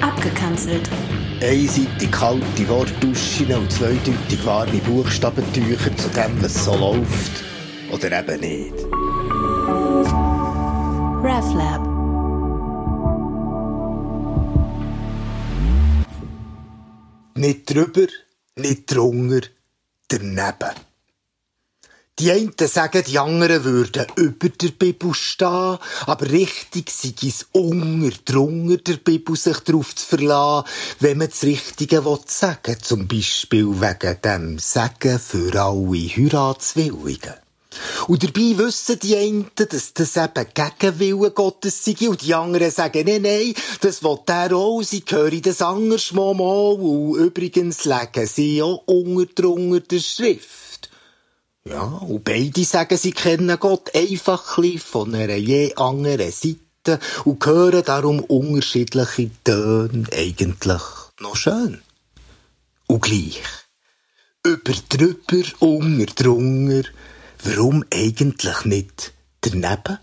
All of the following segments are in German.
Abgekanzelt. Einseitig kalte Wortduschen und zweideutig warme Buchstabentücher zu dem, was so läuft. Oder eben nicht. RefLab. Nicht drüber, nicht drunter, daneben. Die einen sagen, die anderen würden über der Bibel stehen, aber richtig sei es unter, drunter der Bibel sich darauf zu verlassen, wenn man das Richtige sagen will, zum Beispiel wegen dem Sagen für alle Heiratswilligen. Und dabei wissen die einen, dass das eben gegen Willen Gottes sei, und die anderen sagen, nein, nein, das will der auch, sie hören das anders mal, mal, und übrigens legen sie auch unter drunter der Schrift. Ja, und beide sagen, sie kennen Gott einfach von einer je anderen Seite und hören darum unterschiedliche Töne eigentlich noch schön. Und gleich. Über drüber, unter drunter, warum eigentlich nicht daneben?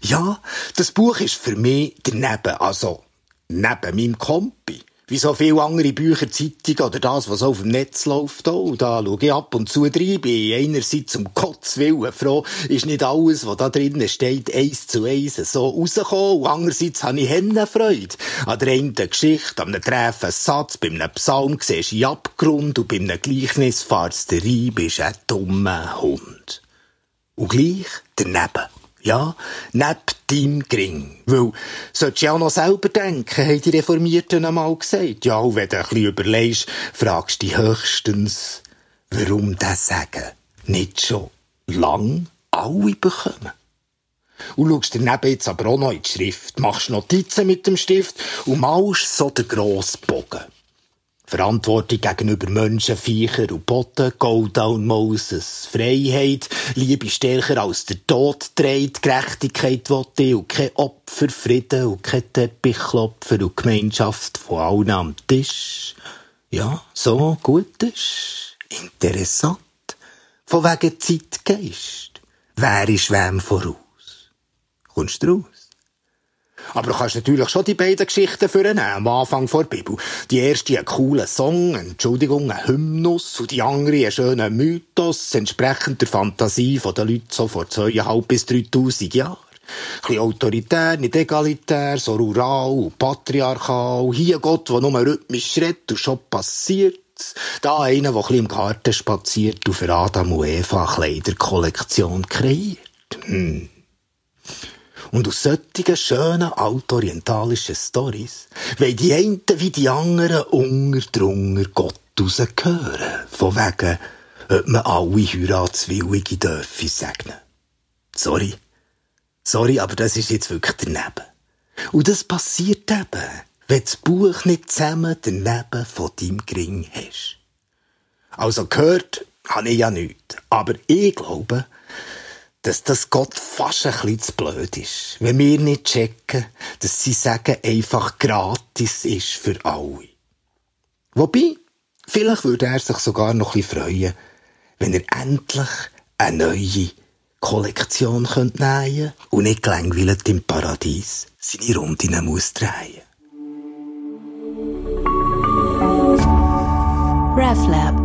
Ja, das Buch ist für mich daneben, also neben meinem Kompi. Wie so viele andere Bücher, Zeitungen oder das, was auf dem Netz läuft. Oh, da schaue ich ab und zu rein. Bin einerseits um Gottes Willen froh, ist nicht alles, was da drinnen steht, eins zu eins so rausgekommen. Und andererseits habe ich Hennenfreude. An der einen Geschichte, an einem Treffen, Satz, bei einem Psalm siehst du Abgrund und bei einem Gleichnis fahrst du rein, bist ein dummer Hund. Und gleich daneben. Ja, neben deinem Gring. Weil, solltest du ja auch noch selber denken, haben die Reformierten einmal gesagt. Ja, und wenn du ein bisschen überlegst, fragst du dich höchstens, warum das Sagen nicht schon lang alle bekommen. Und schaust daneben jetzt aber auch noch in die Schrift, machst Notizen mit dem Stift und malst so den grossen Bogen. Verantwortung gegenüber Menschen, Viecher und Boden, Go down Moses, Freiheit, Liebe stärker als der Tod dreht, Gerechtigkeit ich und kein Opfer, Frieden und kein Teppichklopfer und Gemeinschaft von allen am Tisch. Ja, so gut ist. Interessant. Von wegen Zeitgeist. Wer ist wem voraus? Kommst du raus? Aber du kannst natürlich schon die beiden Geschichten vornehmen, am Anfang vor der Bibel. Die erste ein cooler Song, Entschuldigung, ein Hymnus, und die andere ein schöner Mythos, entsprechend der Fantasie der Leute so vor zweieinhalb bis dreitausend Jahren. Ein bisschen autoritär, nicht egalitär, so rural und patriarchal. Hier Gott, der nur rhythmisch schritt und schon passiert. Da einer, der ein im Garten spaziert und für Adam und Eva eine Kleiderkollektion kreiert. Hm. Und aus solchen schönen altorientalischen Stories wollen die einen wie die anderen unter Gott rausgehören. Von wegen, ob man alle Heiratswillige dürfen segnen. Sorry. Sorry, aber das ist jetzt wirklich daneben. Und das passiert eben, wenn das Buch nicht zusammen daneben von deinem Gring hast. Also gehört habe ich ja nichts. Aber ich glaube, dass das Gott fast ein bisschen zu blöd ist. Wenn wir nicht checken, dass sie sagen einfach gratis ist für alle. Wobei, vielleicht würde er sich sogar noch ein bisschen freuen, wenn er endlich eine neue Kollektion könnte nähen und nicht gelangweilt im Paradies seine Rundinnen muss drehen. RefLab